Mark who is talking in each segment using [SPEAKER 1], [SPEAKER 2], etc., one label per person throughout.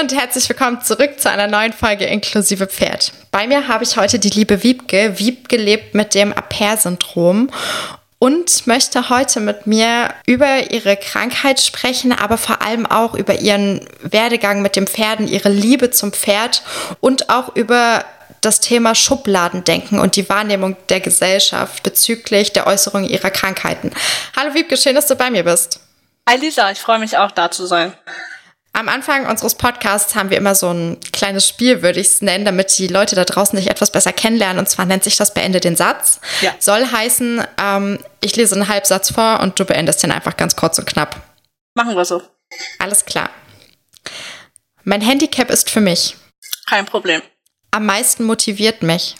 [SPEAKER 1] und herzlich willkommen zurück zu einer neuen Folge Inklusive Pferd. Bei mir habe ich heute die liebe Wiebke. Wiebke lebt mit dem Aper-Syndrom und möchte heute mit mir über ihre Krankheit sprechen, aber vor allem auch über ihren Werdegang mit dem Pferden, ihre Liebe zum Pferd und auch über das Thema Schubladendenken und die Wahrnehmung der Gesellschaft bezüglich der Äußerung ihrer Krankheiten. Hallo Wiebke, schön, dass du bei mir bist.
[SPEAKER 2] Hi Lisa, ich freue mich auch da zu sein.
[SPEAKER 1] Am Anfang unseres Podcasts haben wir immer so ein kleines Spiel, würde ich es nennen, damit die Leute da draußen dich etwas besser kennenlernen. Und zwar nennt sich das Beende den Satz. Ja. Soll heißen, ähm, ich lese einen Halbsatz vor und du beendest den einfach ganz kurz und knapp.
[SPEAKER 2] Machen wir so.
[SPEAKER 1] Alles klar. Mein Handicap ist für mich.
[SPEAKER 2] Kein Problem.
[SPEAKER 1] Am meisten motiviert mich.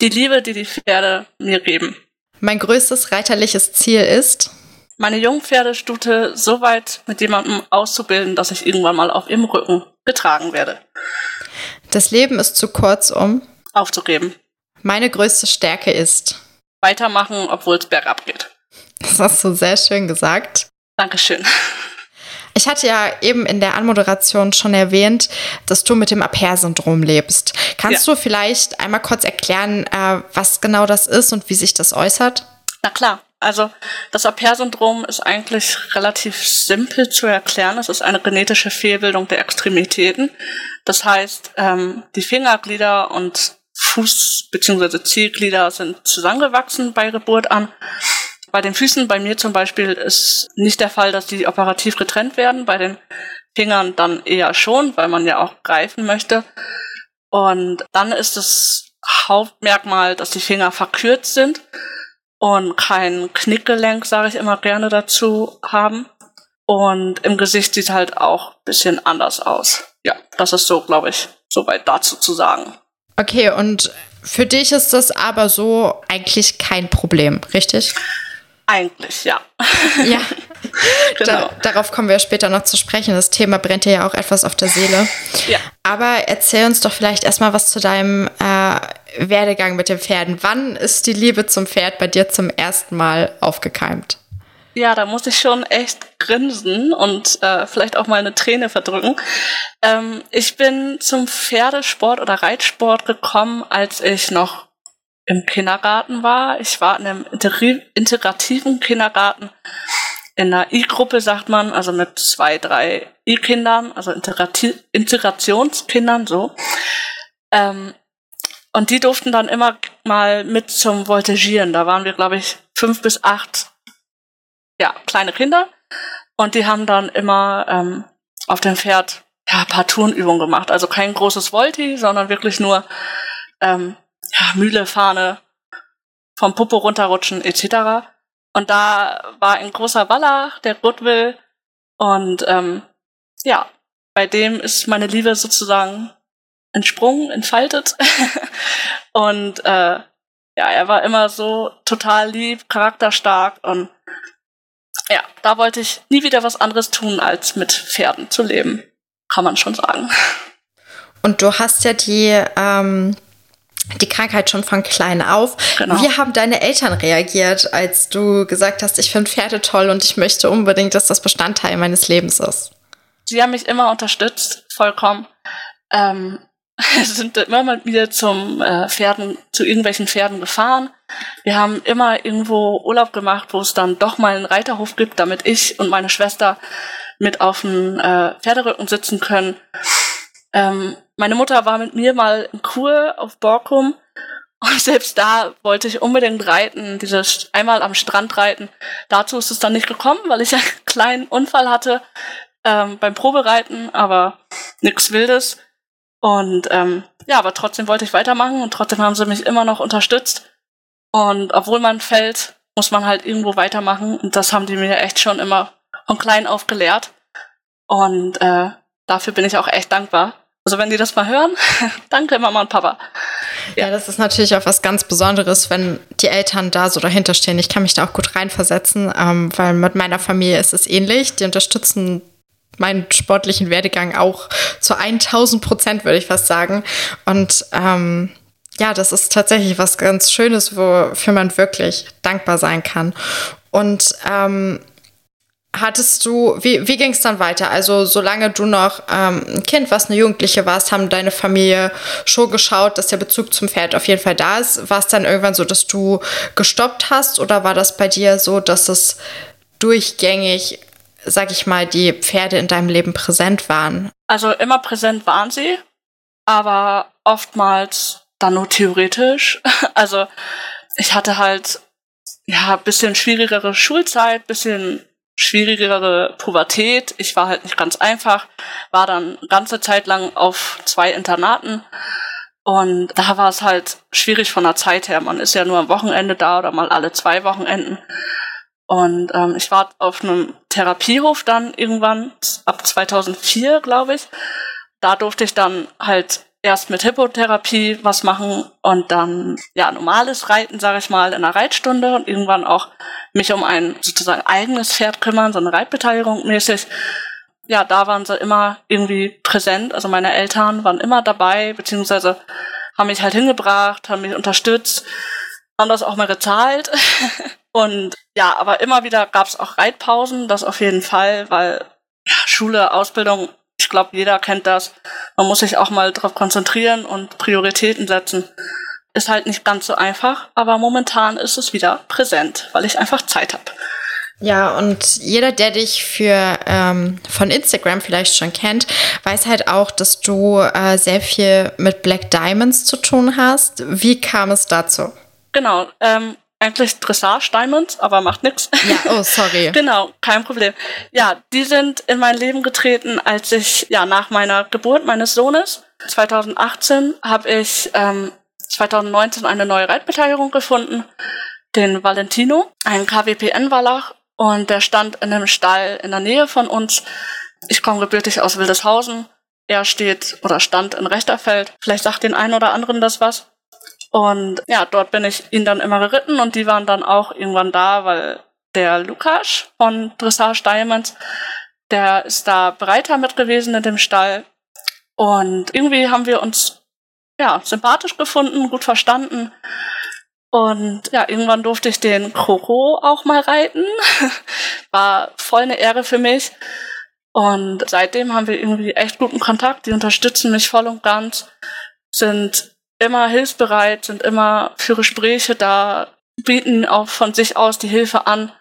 [SPEAKER 2] Die Liebe, die die Pferde mir geben.
[SPEAKER 1] Mein größtes reiterliches Ziel ist
[SPEAKER 2] meine Jungpferdestute so weit mit jemandem auszubilden, dass ich irgendwann mal auf ihrem Rücken getragen werde.
[SPEAKER 1] Das Leben ist zu kurz, um
[SPEAKER 2] aufzugeben.
[SPEAKER 1] Meine größte Stärke ist
[SPEAKER 2] weitermachen, obwohl es bergab geht.
[SPEAKER 1] Das hast du sehr schön gesagt.
[SPEAKER 2] Dankeschön.
[SPEAKER 1] Ich hatte ja eben in der Anmoderation schon erwähnt, dass du mit dem Aper-Syndrom lebst. Kannst ja. du vielleicht einmal kurz erklären, äh, was genau das ist und wie sich das äußert?
[SPEAKER 2] Na klar. Also das Aper-Syndrom ist eigentlich relativ simpel zu erklären. Es ist eine genetische Fehlbildung der Extremitäten. Das heißt, ähm, die Fingerglieder und Fuß- bzw. Zielglieder sind zusammengewachsen bei Geburt an. Bei den Füßen, bei mir zum Beispiel, ist nicht der Fall, dass die operativ getrennt werden. Bei den Fingern dann eher schon, weil man ja auch greifen möchte. Und dann ist das Hauptmerkmal, dass die Finger verkürzt sind und kein Knickgelenk, sage ich immer gerne dazu, haben. Und im Gesicht sieht halt auch ein bisschen anders aus. Ja, das ist so, glaube ich, soweit dazu zu sagen.
[SPEAKER 1] Okay, und für dich ist das aber so eigentlich kein Problem, richtig?
[SPEAKER 2] Eigentlich, ja.
[SPEAKER 1] Ja. genau. Da, darauf kommen wir später noch zu sprechen. Das Thema brennt dir ja auch etwas auf der Seele.
[SPEAKER 2] Ja.
[SPEAKER 1] Aber erzähl uns doch vielleicht erstmal was zu deinem äh, Werdegang mit den Pferden. Wann ist die Liebe zum Pferd bei dir zum ersten Mal aufgekeimt?
[SPEAKER 2] Ja, da muss ich schon echt grinsen und äh, vielleicht auch mal eine Träne verdrücken. Ähm, ich bin zum Pferdesport oder Reitsport gekommen, als ich noch im Kindergarten war. Ich war in einem integrativen Kindergarten in einer I-Gruppe, sagt man, also mit zwei, drei I-Kindern, also Integrati Integrationskindern, so. Ähm, und die durften dann immer mal mit zum Voltigieren. Da waren wir, glaube ich, fünf bis acht, ja, kleine Kinder. Und die haben dann immer ähm, auf dem Pferd ja, ein paar Turnübungen gemacht. Also kein großes Volti, sondern wirklich nur ähm, ja, Mühle, Fahne, vom Popo runterrutschen etc. Und da war ein großer Waller, der Goodwill. Und ähm, ja, bei dem ist meine Liebe sozusagen entsprungen, entfaltet. und äh, ja, er war immer so total lieb, charakterstark und ja, da wollte ich nie wieder was anderes tun, als mit Pferden zu leben, kann man schon sagen.
[SPEAKER 1] Und du hast ja die ähm, die Krankheit schon von klein auf. Genau. Wie haben deine Eltern reagiert, als du gesagt hast, ich finde Pferde toll und ich möchte unbedingt, dass das Bestandteil meines Lebens ist?
[SPEAKER 2] Sie haben mich immer unterstützt, vollkommen. Ähm, sind immer mal wieder zum äh, Pferden, zu irgendwelchen Pferden gefahren. Wir haben immer irgendwo Urlaub gemacht, wo es dann doch mal einen Reiterhof gibt, damit ich und meine Schwester mit auf dem äh, Pferderücken sitzen können. Ähm, meine Mutter war mit mir mal in Kur auf Borkum und selbst da wollte ich unbedingt reiten, dieses einmal am Strand reiten. Dazu ist es dann nicht gekommen, weil ich einen kleinen Unfall hatte ähm, beim Probereiten, aber nichts Wildes. Und ähm, ja, aber trotzdem wollte ich weitermachen und trotzdem haben sie mich immer noch unterstützt. Und obwohl man fällt, muss man halt irgendwo weitermachen. Und das haben die mir echt schon immer von klein auf gelehrt. Und äh, dafür bin ich auch echt dankbar. Also wenn die das mal hören, danke Mama und Papa.
[SPEAKER 1] Ja. ja. das ist natürlich auch was ganz Besonderes, wenn die Eltern da so dahinter stehen. Ich kann mich da auch gut reinversetzen, ähm, weil mit meiner Familie ist es ähnlich. Die unterstützen meinen sportlichen Werdegang auch zu 1000 Prozent, würde ich fast sagen. Und ähm, ja, das ist tatsächlich was ganz Schönes, wofür man wirklich dankbar sein kann. Und ähm, hattest du, wie, wie ging es dann weiter? Also solange du noch ähm, ein Kind warst, eine Jugendliche warst, haben deine Familie schon geschaut, dass der Bezug zum Pferd auf jeden Fall da ist. War es dann irgendwann so, dass du gestoppt hast oder war das bei dir so, dass es durchgängig, sag ich mal, die Pferde in deinem Leben präsent waren?
[SPEAKER 2] Also immer präsent waren sie, aber oftmals dann nur theoretisch. Also ich hatte halt ja bisschen schwierigere Schulzeit, bisschen schwierigere Pubertät. Ich war halt nicht ganz einfach, war dann ganze Zeit lang auf zwei Internaten. Und da war es halt schwierig von der Zeit her. Man ist ja nur am Wochenende da oder mal alle zwei Wochenenden. Und ähm, ich war auf einem Therapiehof dann irgendwann, ab 2004, glaube ich. Da durfte ich dann halt erst mit Hippotherapie was machen und dann ja normales Reiten, sage ich mal, in einer Reitstunde und irgendwann auch mich um ein sozusagen eigenes Pferd kümmern, so eine Reitbeteiligung mäßig. Ja, da waren sie immer irgendwie präsent. Also meine Eltern waren immer dabei, beziehungsweise haben mich halt hingebracht, haben mich unterstützt, haben das auch mal gezahlt. und ja, aber immer wieder gab es auch Reitpausen, das auf jeden Fall, weil Schule, Ausbildung ich glaube, jeder kennt das. Man muss sich auch mal darauf konzentrieren und Prioritäten setzen. Ist halt nicht ganz so einfach, aber momentan ist es wieder präsent, weil ich einfach Zeit habe.
[SPEAKER 1] Ja, und jeder, der dich für ähm, von Instagram vielleicht schon kennt, weiß halt auch, dass du äh, sehr viel mit Black Diamonds zu tun hast. Wie kam es dazu?
[SPEAKER 2] Genau, ähm, eigentlich Dressage Diamonds, aber macht nichts.
[SPEAKER 1] Ja, oh, sorry.
[SPEAKER 2] genau, kein Problem. Ja, die sind in mein Leben getreten, als ich, ja, nach meiner Geburt meines Sohnes, 2018, habe ich ähm, 2019 eine neue Reitbeteiligung gefunden, den Valentino, einen KWPN-Wallach, und der stand in einem Stall in der Nähe von uns. Ich komme gebürtig aus Wildeshausen. Er steht oder stand in Rechterfeld. Vielleicht sagt den einen oder anderen das was. Und ja, dort bin ich ihn dann immer geritten und die waren dann auch irgendwann da, weil der Lukas von Dressage Diamonds, der ist da breiter mit gewesen in dem Stall. Und irgendwie haben wir uns ja sympathisch gefunden, gut verstanden. Und ja, irgendwann durfte ich den Koro auch mal reiten. War voll eine Ehre für mich. Und seitdem haben wir irgendwie echt guten Kontakt. Die unterstützen mich voll und ganz, sind immer hilfsbereit, sind immer für Gespräche da, bieten auch von sich aus die Hilfe an.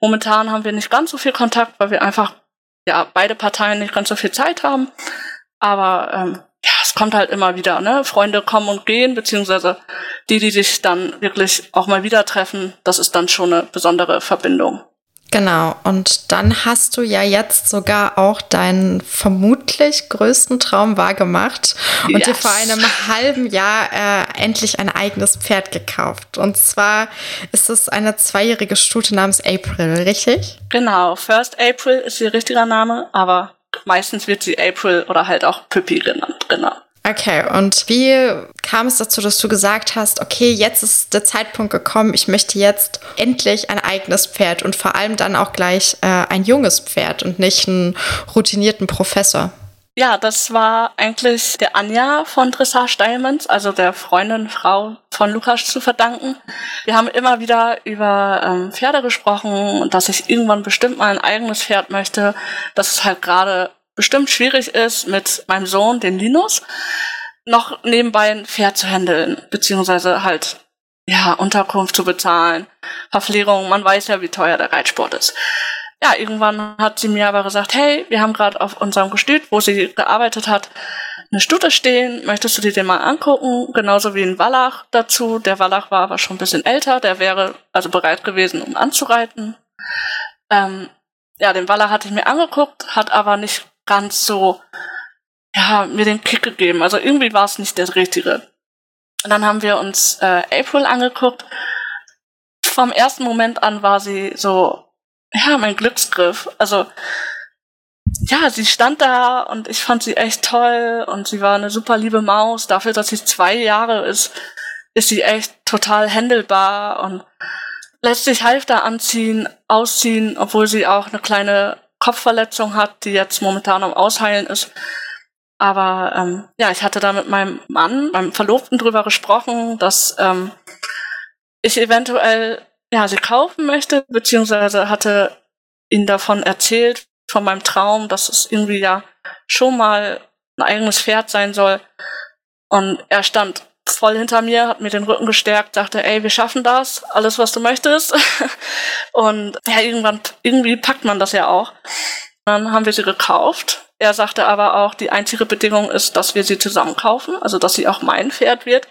[SPEAKER 2] Momentan haben wir nicht ganz so viel Kontakt, weil wir einfach, ja, beide Parteien nicht ganz so viel Zeit haben. Aber ähm, ja, es kommt halt immer wieder, ne? Freunde kommen und gehen, beziehungsweise die, die sich dann wirklich auch mal wieder treffen, das ist dann schon eine besondere Verbindung.
[SPEAKER 1] Genau, und dann hast du ja jetzt sogar auch deinen vermutlich größten Traum wahrgemacht und yes. dir vor einem halben Jahr äh, endlich ein eigenes Pferd gekauft. Und zwar ist es eine zweijährige Stute namens April, richtig?
[SPEAKER 2] Genau, First April ist ihr richtiger Name, aber meistens wird sie April oder halt auch Pippi genannt, genau.
[SPEAKER 1] Okay, und wie kam es dazu, dass du gesagt hast, okay, jetzt ist der Zeitpunkt gekommen, ich möchte jetzt endlich ein eigenes Pferd und vor allem dann auch gleich äh, ein junges Pferd und nicht einen routinierten Professor?
[SPEAKER 2] Ja, das war eigentlich der Anja von Dressage Diamonds, also der Freundin, Frau von Lukas zu verdanken. Wir haben immer wieder über ähm, Pferde gesprochen und dass ich irgendwann bestimmt mal ein eigenes Pferd möchte. Das ist halt gerade bestimmt schwierig ist, mit meinem Sohn, den Linus, noch nebenbei ein Pferd zu handeln, beziehungsweise halt, ja, Unterkunft zu bezahlen, Verpflegung, man weiß ja, wie teuer der Reitsport ist. Ja, irgendwann hat sie mir aber gesagt, hey, wir haben gerade auf unserem Gestüt, wo sie gearbeitet hat, eine Stute stehen, möchtest du dir den mal angucken? Genauso wie ein Wallach dazu. Der Wallach war aber schon ein bisschen älter, der wäre also bereit gewesen, um anzureiten. Ähm, ja, den Wallach hatte ich mir angeguckt, hat aber nicht ganz so, ja, mir den Kick gegeben. Also irgendwie war es nicht der richtige. Und dann haben wir uns äh, April angeguckt. Vom ersten Moment an war sie so, ja, mein Glücksgriff. Also, ja, sie stand da und ich fand sie echt toll und sie war eine super liebe Maus. Dafür, dass sie zwei Jahre ist, ist sie echt total händelbar und lässt sich Halfter anziehen, ausziehen, obwohl sie auch eine kleine Kopfverletzung hat, die jetzt momentan am Ausheilen ist. Aber ähm, ja, ich hatte da mit meinem Mann, meinem Verlobten drüber gesprochen, dass ähm, ich eventuell ja sie kaufen möchte, beziehungsweise hatte ihm davon erzählt, von meinem Traum, dass es irgendwie ja schon mal ein eigenes Pferd sein soll. Und er stand voll hinter mir, hat mir den Rücken gestärkt, sagte, ey, wir schaffen das, alles, was du möchtest. und ja, irgendwann, irgendwie packt man das ja auch. Dann haben wir sie gekauft. Er sagte aber auch, die einzige Bedingung ist, dass wir sie zusammen kaufen, also dass sie auch mein Pferd wird,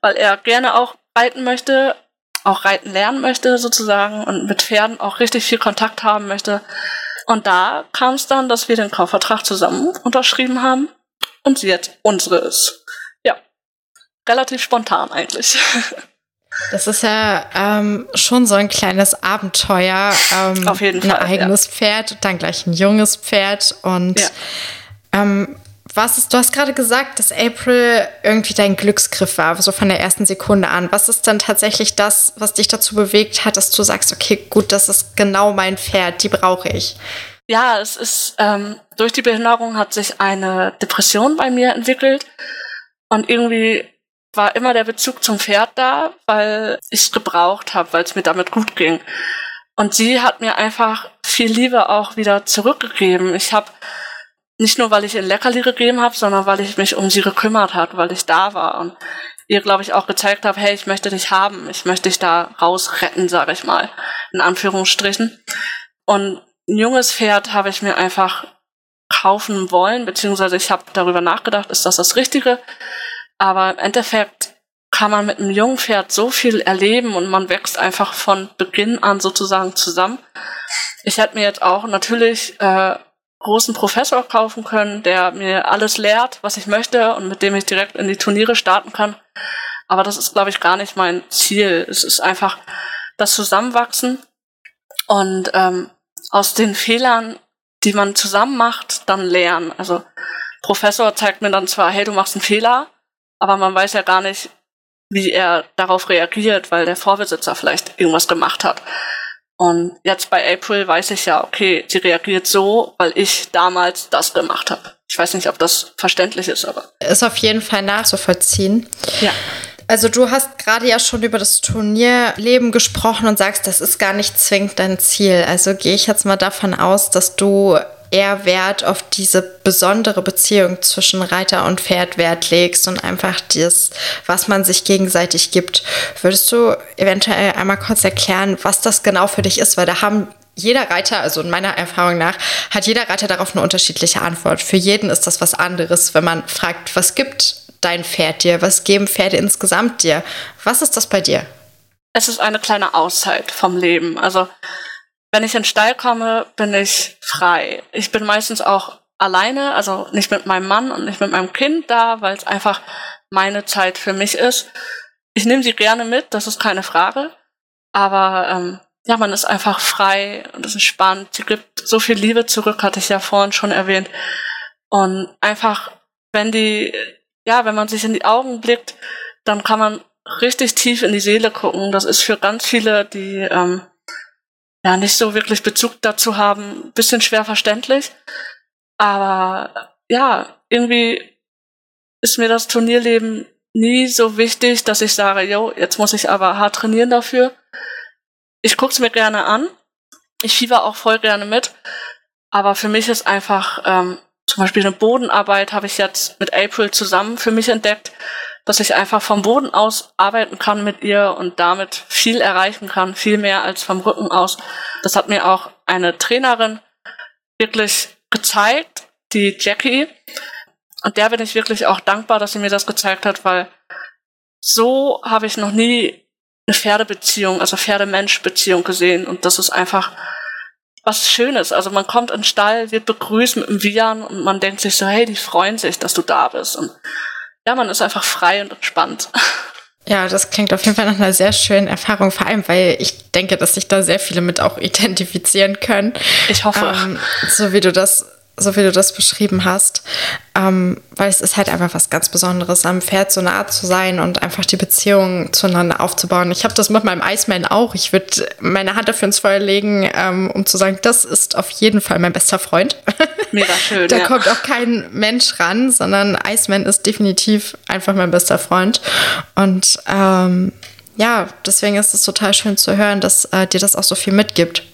[SPEAKER 2] weil er gerne auch reiten möchte, auch reiten lernen möchte sozusagen und mit Pferden auch richtig viel Kontakt haben möchte. Und da kam es dann, dass wir den Kaufvertrag zusammen unterschrieben haben und sie jetzt unsere ist. Relativ spontan eigentlich.
[SPEAKER 1] Das ist ja ähm, schon so ein kleines Abenteuer. Ähm,
[SPEAKER 2] Auf jeden Fall.
[SPEAKER 1] Ein eigenes ja. Pferd, dann gleich ein junges Pferd. Und ja. ähm, was ist, du hast gerade gesagt, dass April irgendwie dein Glücksgriff war, so von der ersten Sekunde an. Was ist dann tatsächlich das, was dich dazu bewegt hat, dass du sagst, okay, gut, das ist genau mein Pferd, die brauche ich?
[SPEAKER 2] Ja, es ist, ähm, durch die Behinderung hat sich eine Depression bei mir entwickelt. Und irgendwie war immer der Bezug zum Pferd da, weil ich es gebraucht habe, weil es mir damit gut ging. Und sie hat mir einfach viel Liebe auch wieder zurückgegeben. Ich habe nicht nur, weil ich ihr Leckerli gegeben habe, sondern weil ich mich um sie gekümmert habe, weil ich da war und ihr, glaube ich, auch gezeigt habe, hey, ich möchte dich haben, ich möchte dich da rausretten, sage ich mal, in Anführungsstrichen. Und ein junges Pferd habe ich mir einfach kaufen wollen, beziehungsweise ich habe darüber nachgedacht, ist das das Richtige? Aber im Endeffekt kann man mit einem jungen Pferd so viel erleben und man wächst einfach von Beginn an sozusagen zusammen. Ich hätte mir jetzt auch natürlich äh, großen Professor kaufen können, der mir alles lehrt, was ich möchte und mit dem ich direkt in die Turniere starten kann. Aber das ist, glaube ich, gar nicht mein Ziel. Es ist einfach das Zusammenwachsen und ähm, aus den Fehlern, die man zusammen macht, dann lernen. Also Professor zeigt mir dann zwar, hey, du machst einen Fehler, aber man weiß ja gar nicht, wie er darauf reagiert, weil der Vorbesitzer vielleicht irgendwas gemacht hat. Und jetzt bei April weiß ich ja, okay, sie reagiert so, weil ich damals das gemacht habe. Ich weiß nicht, ob das verständlich ist, aber.
[SPEAKER 1] Ist auf jeden Fall nachzuvollziehen.
[SPEAKER 2] Ja.
[SPEAKER 1] Also du hast gerade ja schon über das Turnierleben gesprochen und sagst, das ist gar nicht zwingend dein Ziel. Also gehe ich jetzt mal davon aus, dass du eher Wert auf diese besondere Beziehung zwischen Reiter und Pferd Wert legst und einfach das, was man sich gegenseitig gibt. Würdest du eventuell einmal kurz erklären, was das genau für dich ist? Weil da haben jeder Reiter, also in meiner Erfahrung nach, hat jeder Reiter darauf eine unterschiedliche Antwort. Für jeden ist das was anderes, wenn man fragt, was gibt dein Pferd dir? Was geben Pferde insgesamt dir? Was ist das bei dir?
[SPEAKER 2] Es ist eine kleine Auszeit vom Leben. Also wenn ich in den Stall komme, bin ich frei. Ich bin meistens auch alleine, also nicht mit meinem Mann und nicht mit meinem Kind da, weil es einfach meine Zeit für mich ist. Ich nehme sie gerne mit, das ist keine Frage. Aber ähm, ja, man ist einfach frei und es ist spannend. Sie gibt so viel Liebe zurück, hatte ich ja vorhin schon erwähnt. Und einfach, wenn die, ja, wenn man sich in die Augen blickt, dann kann man richtig tief in die Seele gucken. Das ist für ganz viele, die ähm, ja nicht so wirklich Bezug dazu haben, bisschen schwer verständlich. Aber ja, irgendwie ist mir das Turnierleben nie so wichtig, dass ich sage, yo, jetzt muss ich aber hart trainieren dafür. Ich guck's mir gerne an. Ich fieber auch voll gerne mit. Aber für mich ist einfach, ähm, zum Beispiel eine Bodenarbeit habe ich jetzt mit April zusammen für mich entdeckt dass ich einfach vom Boden aus arbeiten kann mit ihr und damit viel erreichen kann, viel mehr als vom Rücken aus. Das hat mir auch eine Trainerin wirklich gezeigt, die Jackie. Und der bin ich wirklich auch dankbar, dass sie mir das gezeigt hat, weil so habe ich noch nie eine Pferdebeziehung, also Pferde-Mensch-Beziehung gesehen. Und das ist einfach was Schönes. Also man kommt in den Stall, wird begrüßt mit dem Wiehern und man denkt sich so, hey, die freuen sich, dass du da bist. Und ja, man ist einfach frei und entspannt.
[SPEAKER 1] Ja, das klingt auf jeden Fall nach einer sehr schönen Erfahrung, vor allem, weil ich denke, dass sich da sehr viele mit auch identifizieren können.
[SPEAKER 2] Ich hoffe.
[SPEAKER 1] Ähm, so wie du das so wie du das beschrieben hast, ähm, weil es ist halt einfach was ganz Besonderes, am Pferd so nah zu sein und einfach die Beziehung zueinander aufzubauen. Ich habe das mit meinem Iceman auch. Ich würde meine Hand dafür ins Feuer legen, ähm, um zu sagen, das ist auf jeden Fall mein bester Freund.
[SPEAKER 2] Mega schön.
[SPEAKER 1] da
[SPEAKER 2] ja.
[SPEAKER 1] kommt auch kein Mensch ran, sondern Iceman ist definitiv einfach mein bester Freund. Und ähm, ja, deswegen ist es total schön zu hören, dass äh, dir das auch so viel mitgibt.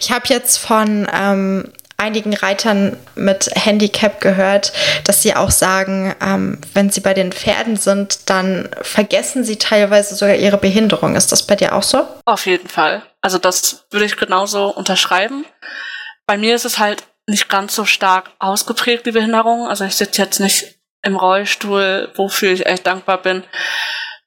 [SPEAKER 1] Ich habe jetzt von ähm, einigen Reitern mit Handicap gehört, dass sie auch sagen, ähm, wenn sie bei den Pferden sind, dann vergessen sie teilweise sogar ihre Behinderung. Ist das bei dir auch so?
[SPEAKER 2] Auf jeden Fall. Also das würde ich genauso unterschreiben. Bei mir ist es halt nicht ganz so stark ausgeprägt, die Behinderung. Also ich sitze jetzt nicht im Rollstuhl, wofür ich echt dankbar bin.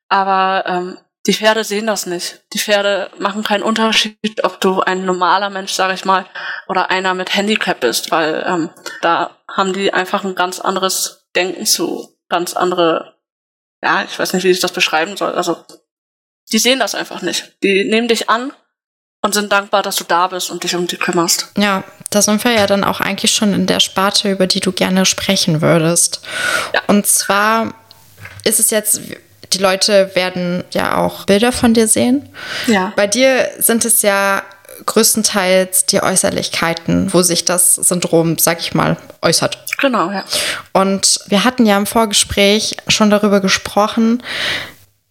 [SPEAKER 2] Aber ähm, die Pferde sehen das nicht. Die Pferde machen keinen Unterschied, ob du ein normaler Mensch, sage ich mal, oder einer mit Handicap bist, weil ähm, da haben die einfach ein ganz anderes Denken zu, ganz andere, ja, ich weiß nicht, wie ich das beschreiben soll. Also die sehen das einfach nicht. Die nehmen dich an und sind dankbar, dass du da bist und dich um die kümmerst.
[SPEAKER 1] Ja, da sind wir ja dann auch eigentlich schon in der Sparte, über die du gerne sprechen würdest. Ja. Und zwar ist es jetzt, die Leute werden ja auch Bilder von dir sehen. Ja. Bei dir sind es ja größtenteils die Äußerlichkeiten, wo sich das Syndrom, sag ich mal, äußert.
[SPEAKER 2] Genau, ja.
[SPEAKER 1] Und wir hatten ja im Vorgespräch schon darüber gesprochen,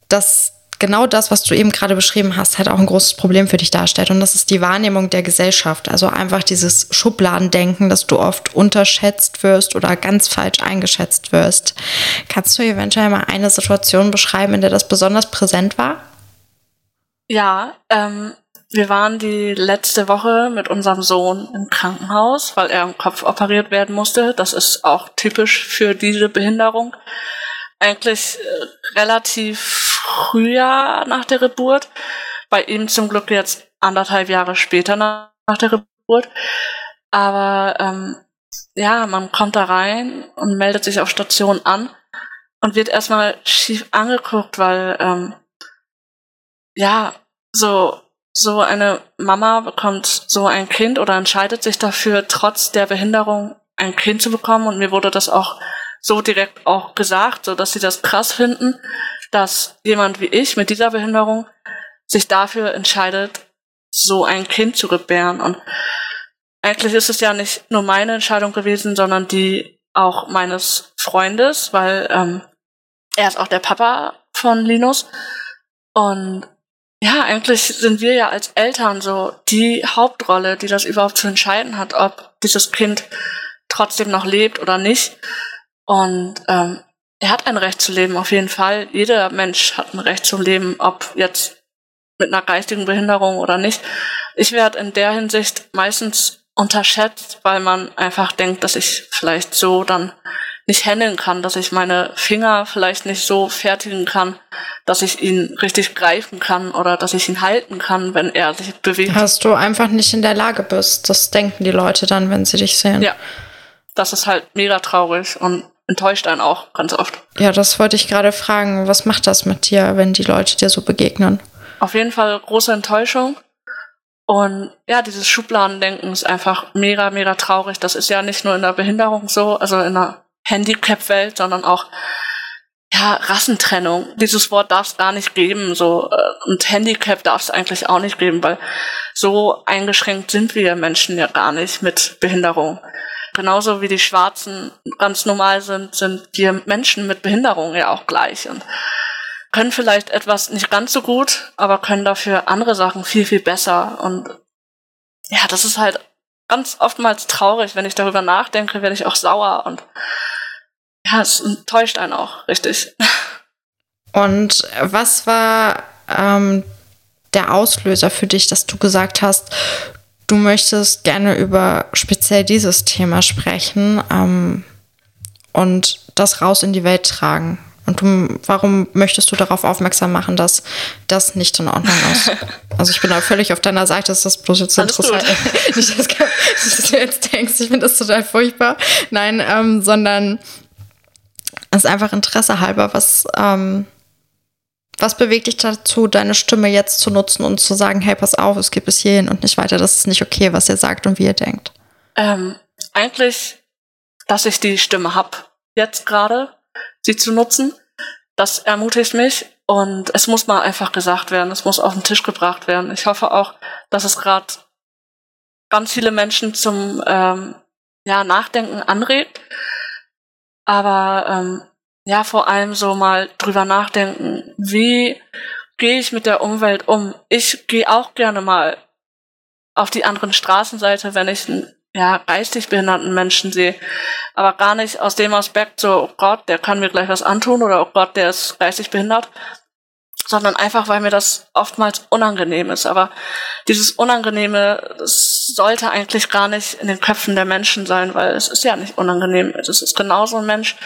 [SPEAKER 1] dass genau das, was du eben gerade beschrieben hast, halt auch ein großes Problem für dich darstellt. Und das ist die Wahrnehmung der Gesellschaft. Also einfach dieses Schubladendenken, dass du oft unterschätzt wirst oder ganz falsch eingeschätzt wirst. Kannst du eventuell mal eine Situation beschreiben, in der das besonders präsent war?
[SPEAKER 2] Ja, ähm, wir waren die letzte Woche mit unserem Sohn im Krankenhaus, weil er im Kopf operiert werden musste. Das ist auch typisch für diese Behinderung. Eigentlich äh, relativ Frühjahr nach der Geburt. Bei ihm zum Glück jetzt anderthalb Jahre später nach, nach der Geburt. Aber ähm, ja, man kommt da rein und meldet sich auf Station an und wird erstmal schief angeguckt, weil ähm, ja, so so eine Mama bekommt so ein Kind oder entscheidet sich dafür, trotz der Behinderung ein Kind zu bekommen. Und mir wurde das auch so direkt auch gesagt, so dass sie das krass finden, dass jemand wie ich mit dieser Behinderung sich dafür entscheidet, so ein Kind zu gebären. Und eigentlich ist es ja nicht nur meine Entscheidung gewesen, sondern die auch meines Freundes, weil ähm, er ist auch der Papa von Linus. Und ja, eigentlich sind wir ja als Eltern so die Hauptrolle, die das überhaupt zu entscheiden hat, ob dieses Kind trotzdem noch lebt oder nicht. Und ähm, er hat ein Recht zu leben, auf jeden Fall. Jeder Mensch hat ein Recht zu leben, ob jetzt mit einer geistigen Behinderung oder nicht. Ich werde in der Hinsicht meistens unterschätzt, weil man einfach denkt, dass ich vielleicht so dann nicht handeln kann, dass ich meine Finger vielleicht nicht so fertigen kann, dass ich ihn richtig greifen kann oder dass ich ihn halten kann, wenn er sich bewegt.
[SPEAKER 1] Hast du einfach nicht in der Lage bist. Das denken die Leute dann, wenn sie dich sehen.
[SPEAKER 2] Ja. Das ist halt mega traurig und enttäuscht einen auch ganz oft.
[SPEAKER 1] Ja, das wollte ich gerade fragen. Was macht das mit dir, wenn die Leute dir so begegnen?
[SPEAKER 2] Auf jeden Fall große Enttäuschung. Und ja, dieses Schubladendenken ist einfach mega, mega traurig. Das ist ja nicht nur in der Behinderung so, also in der Handicap-Welt, sondern auch ja, Rassentrennung. Dieses Wort darf es gar nicht geben. So, äh, und Handicap darf es eigentlich auch nicht geben, weil so eingeschränkt sind wir Menschen ja gar nicht mit Behinderung genauso wie die Schwarzen ganz normal sind, sind wir Menschen mit Behinderung ja auch gleich und können vielleicht etwas nicht ganz so gut, aber können dafür andere Sachen viel, viel besser. Und ja, das ist halt ganz oftmals traurig. Wenn ich darüber nachdenke, werde ich auch sauer und ja, es enttäuscht einen auch, richtig.
[SPEAKER 1] Und was war ähm, der Auslöser für dich, dass du gesagt hast, du möchtest gerne über speziell dieses Thema sprechen ähm, und das raus in die Welt tragen. Und du, warum möchtest du darauf aufmerksam machen, dass das nicht in Ordnung ist? Also ich bin da völlig auf deiner Seite, ist das bloß jetzt Alles interessant. nicht, dass, dass, du jetzt denkst, ich finde das total furchtbar. Nein, ähm, sondern es ist einfach Interesse halber, was, ähm, was bewegt dich dazu, deine Stimme jetzt zu nutzen und zu sagen, hey, pass auf, es geht bis hierhin und nicht weiter, das ist nicht okay, was ihr sagt und wie ihr denkt?
[SPEAKER 2] Ähm, eigentlich, dass ich die Stimme hab, jetzt gerade, sie zu nutzen, das ermutigt mich und es muss mal einfach gesagt werden, es muss auf den Tisch gebracht werden. Ich hoffe auch, dass es gerade ganz viele Menschen zum ähm, ja, Nachdenken anregt. Aber ähm, ja, vor allem so mal drüber nachdenken, wie gehe ich mit der Umwelt um? Ich gehe auch gerne mal auf die anderen Straßenseite, wenn ich einen ja, geistig behinderten Menschen sehe. Aber gar nicht aus dem Aspekt so, oh Gott, der kann mir gleich was antun oder oh Gott, der ist geistig behindert, sondern einfach, weil mir das oftmals unangenehm ist. Aber dieses Unangenehme, sollte eigentlich gar nicht in den Köpfen der Menschen sein, weil es ist ja nicht unangenehm. Es ist genauso ein Mensch,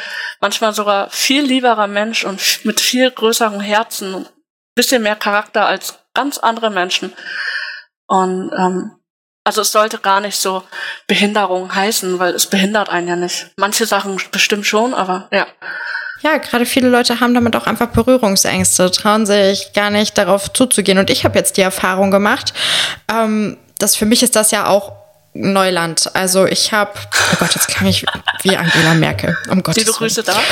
[SPEAKER 2] manchmal sogar viel lieberer Mensch und mit viel größerem Herzen und bisschen mehr Charakter als ganz andere Menschen. Und ähm, also es sollte gar nicht so Behinderung heißen, weil es behindert einen ja nicht. Manche Sachen bestimmt schon, aber ja.
[SPEAKER 1] Ja, gerade viele Leute haben damit auch einfach Berührungsängste, trauen sich gar nicht darauf zuzugehen. Und ich habe jetzt die Erfahrung gemacht, ähm, dass für mich ist das ja auch Neuland. Also ich habe, oh Gott, jetzt klang ich wie Angela Merkel. Um Gottes
[SPEAKER 2] Liebe Grüße da.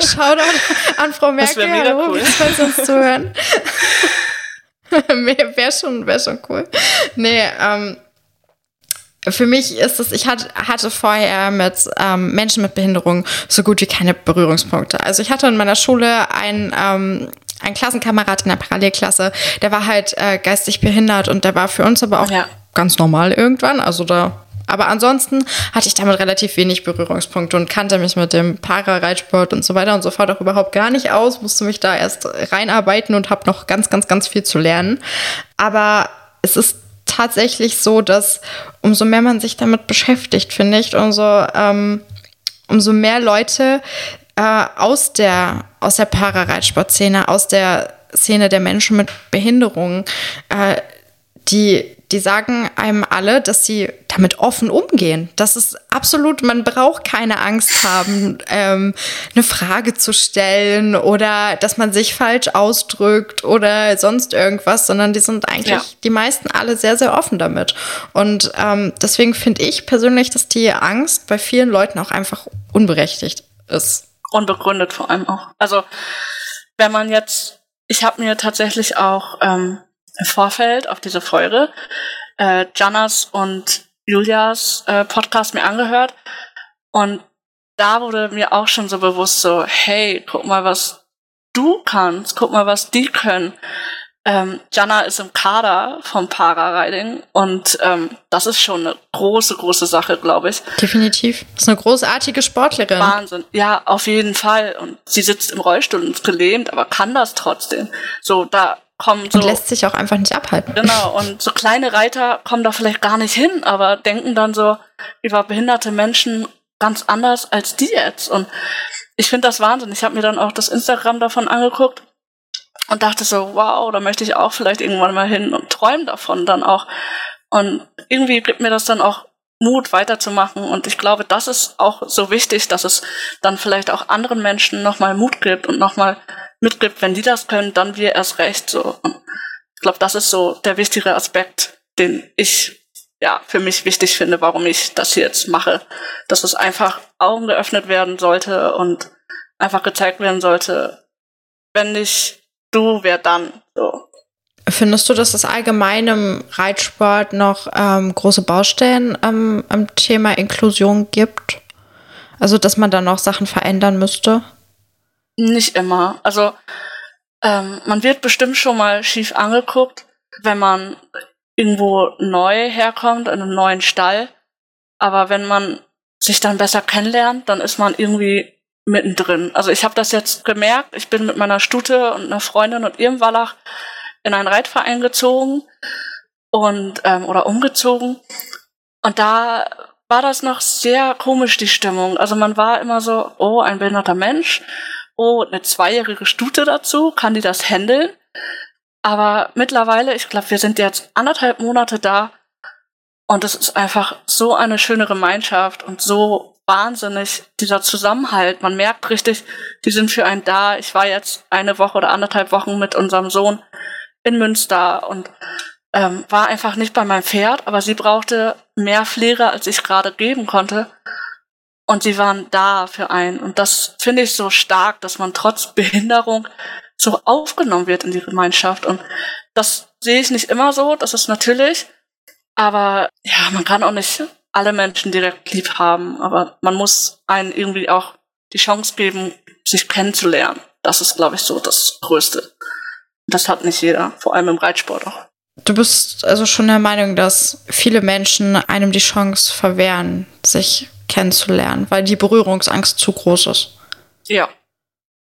[SPEAKER 1] Shoutout an Frau Merkel. Hallo, cool. falls uns zuhören. wäre schon, wär schon cool. Nee, ähm, für mich ist es, ich hatte, hatte vorher mit ähm, Menschen mit Behinderung so gut wie keine Berührungspunkte. Also ich hatte in meiner Schule einen, ähm, einen Klassenkamerad in der Parallelklasse, der war halt äh, geistig behindert und der war für uns aber auch ja. ganz normal irgendwann. Also da aber ansonsten hatte ich damit relativ wenig Berührungspunkte und kannte mich mit dem Para-Reitsport und so weiter und so fort auch überhaupt gar nicht aus, musste mich da erst reinarbeiten und habe noch ganz, ganz, ganz viel zu lernen. Aber es ist tatsächlich so, dass umso mehr man sich damit beschäftigt, finde ich, umso, ähm, umso mehr Leute äh, aus der, aus der Parareitsportszene, aus der Szene der Menschen mit Behinderungen, äh, die die sagen einem alle, dass sie damit offen umgehen. Das ist absolut, man braucht keine Angst haben, ähm, eine Frage zu stellen oder dass man sich falsch ausdrückt oder sonst irgendwas, sondern die sind eigentlich ja. die meisten alle sehr, sehr offen damit. Und ähm, deswegen finde ich persönlich, dass die Angst bei vielen Leuten auch einfach unberechtigt ist.
[SPEAKER 2] Unbegründet vor allem auch. Also wenn man jetzt, ich habe mir tatsächlich auch ähm, Vorfeld auf diese Folge äh, Janas und Julias äh, Podcast mir angehört und da wurde mir auch schon so bewusst so, hey, guck mal, was du kannst, guck mal, was die können. Ähm, Jana ist im Kader vom Parariding und ähm, das ist schon eine große, große Sache, glaube ich.
[SPEAKER 1] Definitiv. Das ist eine großartige Sportlerin.
[SPEAKER 2] Wahnsinn. Ja, auf jeden Fall. Und sie sitzt im Rollstuhl und ist gelähmt, aber kann das trotzdem. So, da kommen so.
[SPEAKER 1] Und lässt sich auch einfach nicht abhalten.
[SPEAKER 2] Genau, und so kleine Reiter kommen da vielleicht gar nicht hin, aber denken dann so über behinderte Menschen ganz anders als die jetzt. Und ich finde das Wahnsinn. Ich habe mir dann auch das Instagram davon angeguckt und dachte so, wow, da möchte ich auch vielleicht irgendwann mal hin und träumen davon dann auch. Und irgendwie gibt mir das dann auch Mut weiterzumachen. Und ich glaube, das ist auch so wichtig, dass es dann vielleicht auch anderen Menschen nochmal Mut gibt und nochmal mitgibt, wenn die das können, dann wir erst recht. So. Und ich glaube, das ist so der wichtige Aspekt, den ich ja für mich wichtig finde, warum ich das hier jetzt mache. Dass es einfach Augen geöffnet werden sollte und einfach gezeigt werden sollte, wenn nicht du, wer dann? So.
[SPEAKER 1] Findest du, dass es allgemein im Reitsport noch ähm, große Baustellen ähm, am Thema Inklusion gibt? Also, dass man da noch Sachen verändern müsste?
[SPEAKER 2] Nicht immer. Also ähm, man wird bestimmt schon mal schief angeguckt, wenn man irgendwo neu herkommt, in einem neuen Stall. Aber wenn man sich dann besser kennenlernt, dann ist man irgendwie mittendrin. Also ich habe das jetzt gemerkt. Ich bin mit meiner Stute und einer Freundin und ihrem Wallach in einen Reitverein gezogen und ähm, oder umgezogen. Und da war das noch sehr komisch, die Stimmung. Also man war immer so, oh, ein behinderter Mensch oh, eine zweijährige Stute dazu, kann die das handeln? Aber mittlerweile, ich glaube, wir sind jetzt anderthalb Monate da und es ist einfach so eine schöne Gemeinschaft und so wahnsinnig dieser Zusammenhalt. Man merkt richtig, die sind für einen da. Ich war jetzt eine Woche oder anderthalb Wochen mit unserem Sohn in Münster und ähm, war einfach nicht bei meinem Pferd, aber sie brauchte mehr Pflege, als ich gerade geben konnte. Und sie waren da für einen. Und das finde ich so stark, dass man trotz Behinderung so aufgenommen wird in die Gemeinschaft. Und das sehe ich nicht immer so, das ist natürlich. Aber ja, man kann auch nicht alle Menschen direkt lieb haben. Aber man muss einen irgendwie auch die Chance geben, sich kennenzulernen. Das ist, glaube ich, so das Größte. Das hat nicht jeder, vor allem im Reitsport auch.
[SPEAKER 1] Du bist also schon der Meinung, dass viele Menschen einem die Chance verwehren, sich kennenzulernen, weil die Berührungsangst zu groß ist.
[SPEAKER 2] Ja,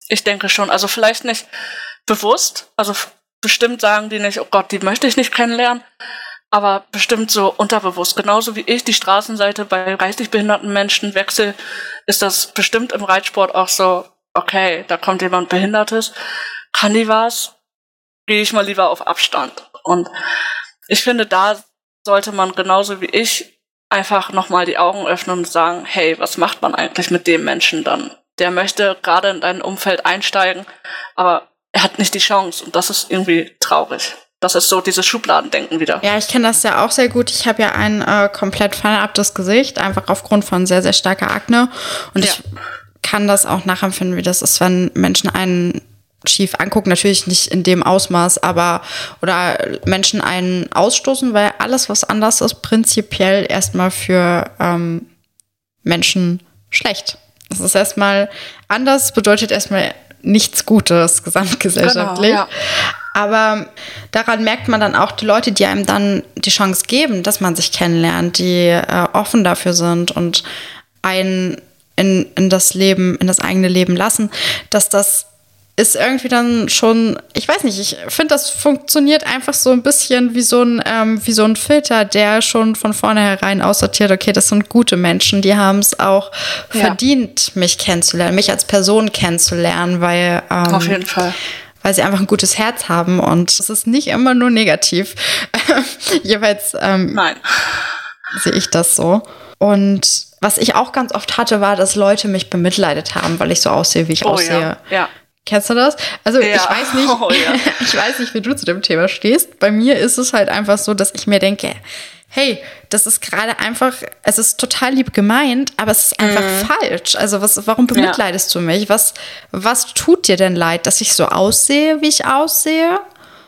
[SPEAKER 2] ich denke schon. Also vielleicht nicht bewusst, also bestimmt sagen die nicht, oh Gott, die möchte ich nicht kennenlernen, aber bestimmt so unterbewusst. Genauso wie ich die Straßenseite bei geistig behinderten Menschen wechsle, ist das bestimmt im Reitsport auch so, okay, da kommt jemand Behindertes, kann die was? Gehe ich mal lieber auf Abstand. Und ich finde, da sollte man genauso wie ich einfach nochmal die Augen öffnen und sagen, hey, was macht man eigentlich mit dem Menschen dann? Der möchte gerade in dein Umfeld einsteigen, aber er hat nicht die Chance und das ist irgendwie traurig. Das ist so dieses Schubladendenken wieder.
[SPEAKER 1] Ja, ich kenne das ja auch sehr gut. Ich habe ja ein äh, komplett feinabtes Gesicht, einfach aufgrund von sehr, sehr starker Akne. Und ja. ich kann das auch nachempfinden, wie das ist, wenn Menschen einen schief angucken, natürlich nicht in dem Ausmaß, aber oder Menschen einen ausstoßen, weil alles, was anders ist, prinzipiell erstmal für ähm, Menschen schlecht. Das ist erstmal anders, bedeutet erstmal nichts Gutes gesamtgesellschaftlich. Genau, ja. Aber daran merkt man dann auch die Leute, die einem dann die Chance geben, dass man sich kennenlernt, die äh, offen dafür sind und einen in, in das Leben, in das eigene Leben lassen, dass das ist irgendwie dann schon, ich weiß nicht, ich finde, das funktioniert einfach so ein bisschen wie so ein, ähm, wie so ein Filter, der schon von vornherein aussortiert, okay, das sind gute Menschen, die haben es auch ja. verdient, mich kennenzulernen, mich als Person kennenzulernen, weil
[SPEAKER 2] ähm, auf jeden Fall
[SPEAKER 1] weil sie einfach ein gutes Herz haben und es ist nicht immer nur negativ. Jeweils ähm, sehe ich das so. Und was ich auch ganz oft hatte, war, dass Leute mich bemitleidet haben, weil ich so aussehe, wie ich oh, aussehe.
[SPEAKER 2] Ja. ja.
[SPEAKER 1] Kennst du das? Also ja. ich weiß nicht, oh, ja. ich weiß nicht, wie du zu dem Thema stehst. Bei mir ist es halt einfach so, dass ich mir denke, hey, das ist gerade einfach, es ist total lieb gemeint, aber es ist einfach mhm. falsch. Also was, warum bemitleidest ja. du mich? Was, was tut dir denn leid, dass ich so aussehe, wie ich aussehe?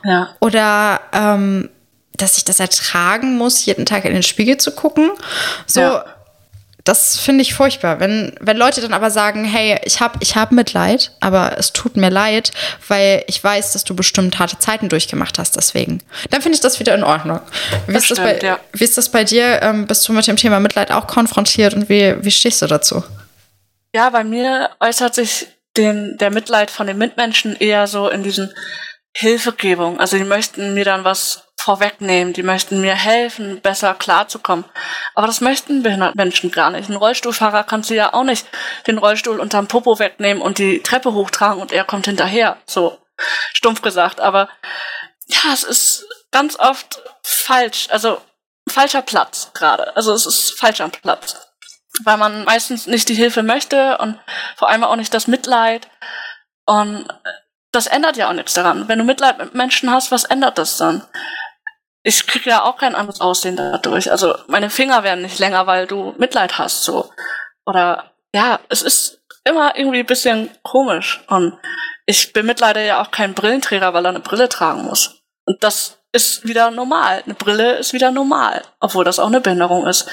[SPEAKER 2] Ja.
[SPEAKER 1] Oder ähm, dass ich das ertragen muss, jeden Tag in den Spiegel zu gucken? So, ja. Das finde ich furchtbar. Wenn, wenn Leute dann aber sagen, hey, ich habe ich hab Mitleid, aber es tut mir leid, weil ich weiß, dass du bestimmt harte Zeiten durchgemacht hast, deswegen. Dann finde ich das wieder in Ordnung. Wie, ist, stimmt, das bei, ja. wie ist das bei dir? Ähm, bist du mit dem Thema Mitleid auch konfrontiert und wie, wie stehst du dazu?
[SPEAKER 2] Ja, bei mir äußert sich den, der Mitleid von den Mitmenschen eher so in diesen Hilfegebung. Also die möchten mir dann was vorwegnehmen, die möchten mir helfen, besser klarzukommen. Aber das möchten behinderte Menschen gar nicht. Ein Rollstuhlfahrer kannst du ja auch nicht den Rollstuhl unterm Popo wegnehmen und die Treppe hochtragen und er kommt hinterher. So stumpf gesagt. Aber ja, es ist ganz oft falsch. Also falscher Platz gerade. Also es ist falscher Platz. Weil man meistens nicht die Hilfe möchte und vor allem auch nicht das Mitleid. Und das ändert ja auch nichts daran. Wenn du Mitleid mit Menschen hast, was ändert das dann? ich kriege ja auch kein anderes Aussehen dadurch. Also meine Finger werden nicht länger, weil du Mitleid hast, so. Oder ja, es ist immer irgendwie ein bisschen komisch. Und ich bemitleide ja auch keinen Brillenträger, weil er eine Brille tragen muss. Und das ist wieder normal. Eine Brille ist wieder normal, obwohl das auch eine Behinderung ist.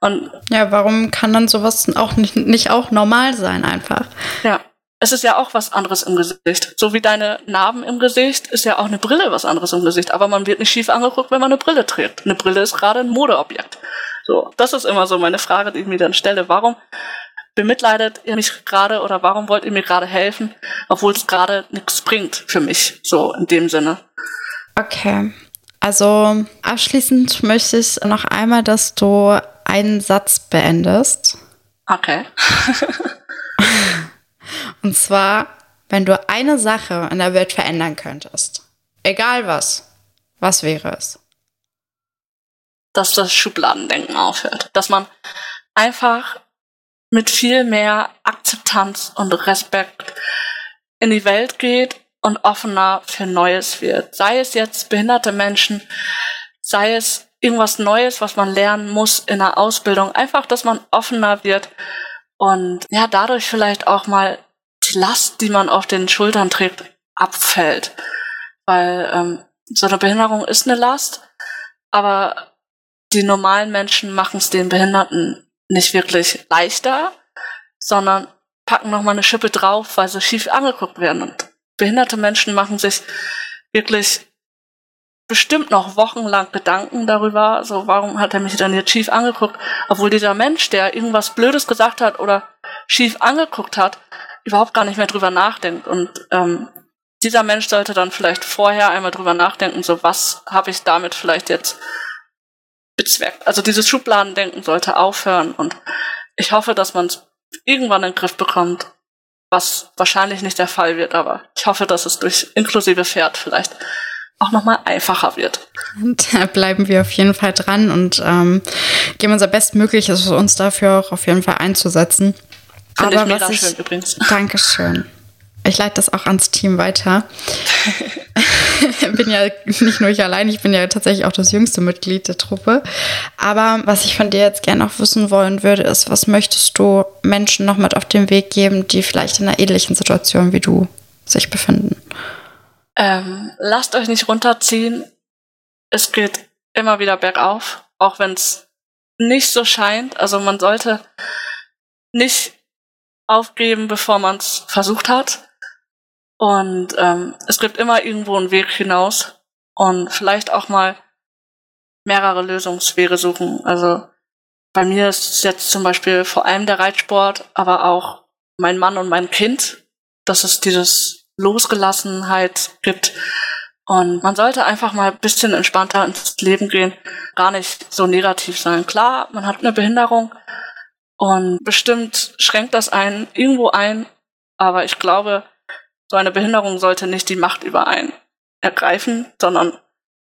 [SPEAKER 2] Und
[SPEAKER 1] ja, warum kann dann sowas auch nicht, nicht auch normal sein einfach?
[SPEAKER 2] Ja es ist ja auch was anderes im Gesicht. So wie deine Narben im Gesicht ist ja auch eine Brille was anderes im Gesicht. Aber man wird nicht schief angeguckt, wenn man eine Brille trägt. Eine Brille ist gerade ein Modeobjekt. So, das ist immer so meine Frage, die ich mir dann stelle. Warum bemitleidet ihr mich gerade oder warum wollt ihr mir gerade helfen, obwohl es gerade nichts bringt für mich, so in dem Sinne.
[SPEAKER 1] Okay. Also abschließend möchte ich noch einmal, dass du einen Satz beendest.
[SPEAKER 2] Okay.
[SPEAKER 1] Und zwar, wenn du eine Sache in der Welt verändern könntest, egal was, was wäre es?
[SPEAKER 2] Dass das Schubladendenken aufhört. Dass man einfach mit viel mehr Akzeptanz und Respekt in die Welt geht und offener für Neues wird. Sei es jetzt behinderte Menschen, sei es irgendwas Neues, was man lernen muss in der Ausbildung. Einfach, dass man offener wird und ja, dadurch vielleicht auch mal die Last, die man auf den Schultern trägt, abfällt. Weil ähm, so eine Behinderung ist eine Last, aber die normalen Menschen machen es den Behinderten nicht wirklich leichter, sondern packen noch mal eine Schippe drauf, weil sie schief angeguckt werden. Und behinderte Menschen machen sich wirklich bestimmt noch wochenlang Gedanken darüber, so warum hat er mich dann jetzt schief angeguckt, obwohl dieser Mensch, der irgendwas Blödes gesagt hat oder schief angeguckt hat, überhaupt gar nicht mehr drüber nachdenkt. Und ähm, dieser Mensch sollte dann vielleicht vorher einmal drüber nachdenken, so was habe ich damit vielleicht jetzt bezweckt. Also dieses Schubladendenken sollte aufhören und ich hoffe, dass man es irgendwann in den Griff bekommt, was wahrscheinlich nicht der Fall wird, aber ich hoffe, dass es durch inklusive Pferd vielleicht auch nochmal einfacher wird.
[SPEAKER 1] Da bleiben wir auf jeden Fall dran und ähm, geben unser Bestmögliches, uns dafür auch auf jeden Fall einzusetzen.
[SPEAKER 2] Finde Aber ich mega schön übrigens.
[SPEAKER 1] Dankeschön. Ich leite das auch ans Team weiter. bin ja nicht nur ich allein, ich bin ja tatsächlich auch das jüngste Mitglied der Truppe. Aber was ich von dir jetzt gerne noch wissen wollen würde, ist, was möchtest du Menschen noch mit auf den Weg geben, die vielleicht in einer ähnlichen Situation wie du sich befinden?
[SPEAKER 2] Ähm, lasst euch nicht runterziehen. Es geht immer wieder bergauf, auch wenn es nicht so scheint. Also man sollte nicht aufgeben, bevor man es versucht hat. Und ähm, es gibt immer irgendwo einen Weg hinaus und vielleicht auch mal mehrere Lösungswege suchen. Also bei mir ist jetzt zum Beispiel vor allem der Reitsport, aber auch mein Mann und mein Kind, dass es dieses Losgelassenheit gibt. Und man sollte einfach mal ein bisschen entspannter ins Leben gehen, gar nicht so negativ sein. Klar, man hat eine Behinderung und bestimmt schränkt das einen irgendwo ein, aber ich glaube, so eine Behinderung sollte nicht die Macht über einen ergreifen, sondern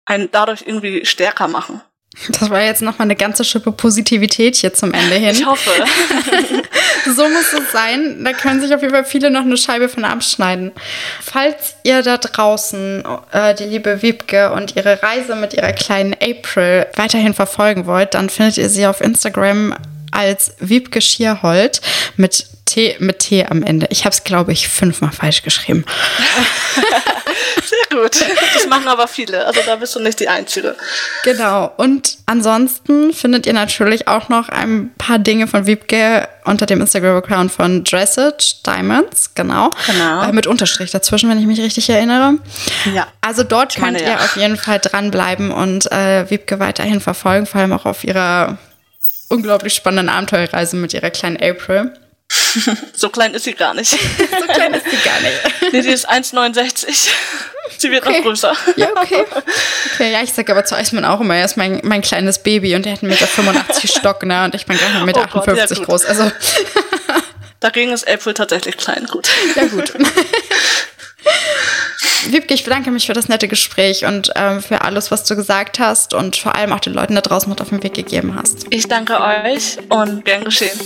[SPEAKER 2] einen dadurch irgendwie stärker machen.
[SPEAKER 1] Das war jetzt nochmal eine ganze Schippe Positivität hier zum Ende hin.
[SPEAKER 2] Ich hoffe.
[SPEAKER 1] so muss es sein. Da können sich auf jeden Fall viele noch eine Scheibe von abschneiden. Falls ihr da draußen äh, die liebe Wiebke und ihre Reise mit ihrer kleinen April weiterhin verfolgen wollt, dann findet ihr sie auf Instagram als Wiebke Schierhold mit T, mit T am Ende. Ich habe es, glaube ich, fünfmal falsch geschrieben.
[SPEAKER 2] Sehr gut. Das machen aber viele. Also da bist du nicht die Einzige.
[SPEAKER 1] Genau. Und ansonsten findet ihr natürlich auch noch ein paar Dinge von Wiebke unter dem Instagram-Account von Dressage Diamonds. Genau. Genau. Äh, mit Unterstrich dazwischen, wenn ich mich richtig erinnere. Ja. Also dort könnt ihr ja. auf jeden Fall dranbleiben und äh, Wiebke weiterhin verfolgen, vor allem auch auf ihrer unglaublich spannenden Abenteuerreise mit ihrer kleinen April.
[SPEAKER 2] so klein ist sie gar nicht. so
[SPEAKER 1] klein ist sie gar nicht.
[SPEAKER 2] Nee, sie ist 1,69. Sie wird okay. noch größer.
[SPEAKER 1] Ja, okay. Okay, ja, ich sage aber zu Eismann auch immer, er ist mein, mein kleines Baby und er hat 1,85 Meter Stock, ne? Und ich bin gerade 1,58 Meter oh Gott, ja, groß. Also.
[SPEAKER 2] Dagegen ist April tatsächlich klein, gut.
[SPEAKER 1] Ja, gut. Wiebke, ich bedanke mich für das nette Gespräch und ähm, für alles, was du gesagt hast und vor allem auch den Leuten da draußen mit auf den Weg gegeben hast.
[SPEAKER 2] Ich danke euch und gern geschehen.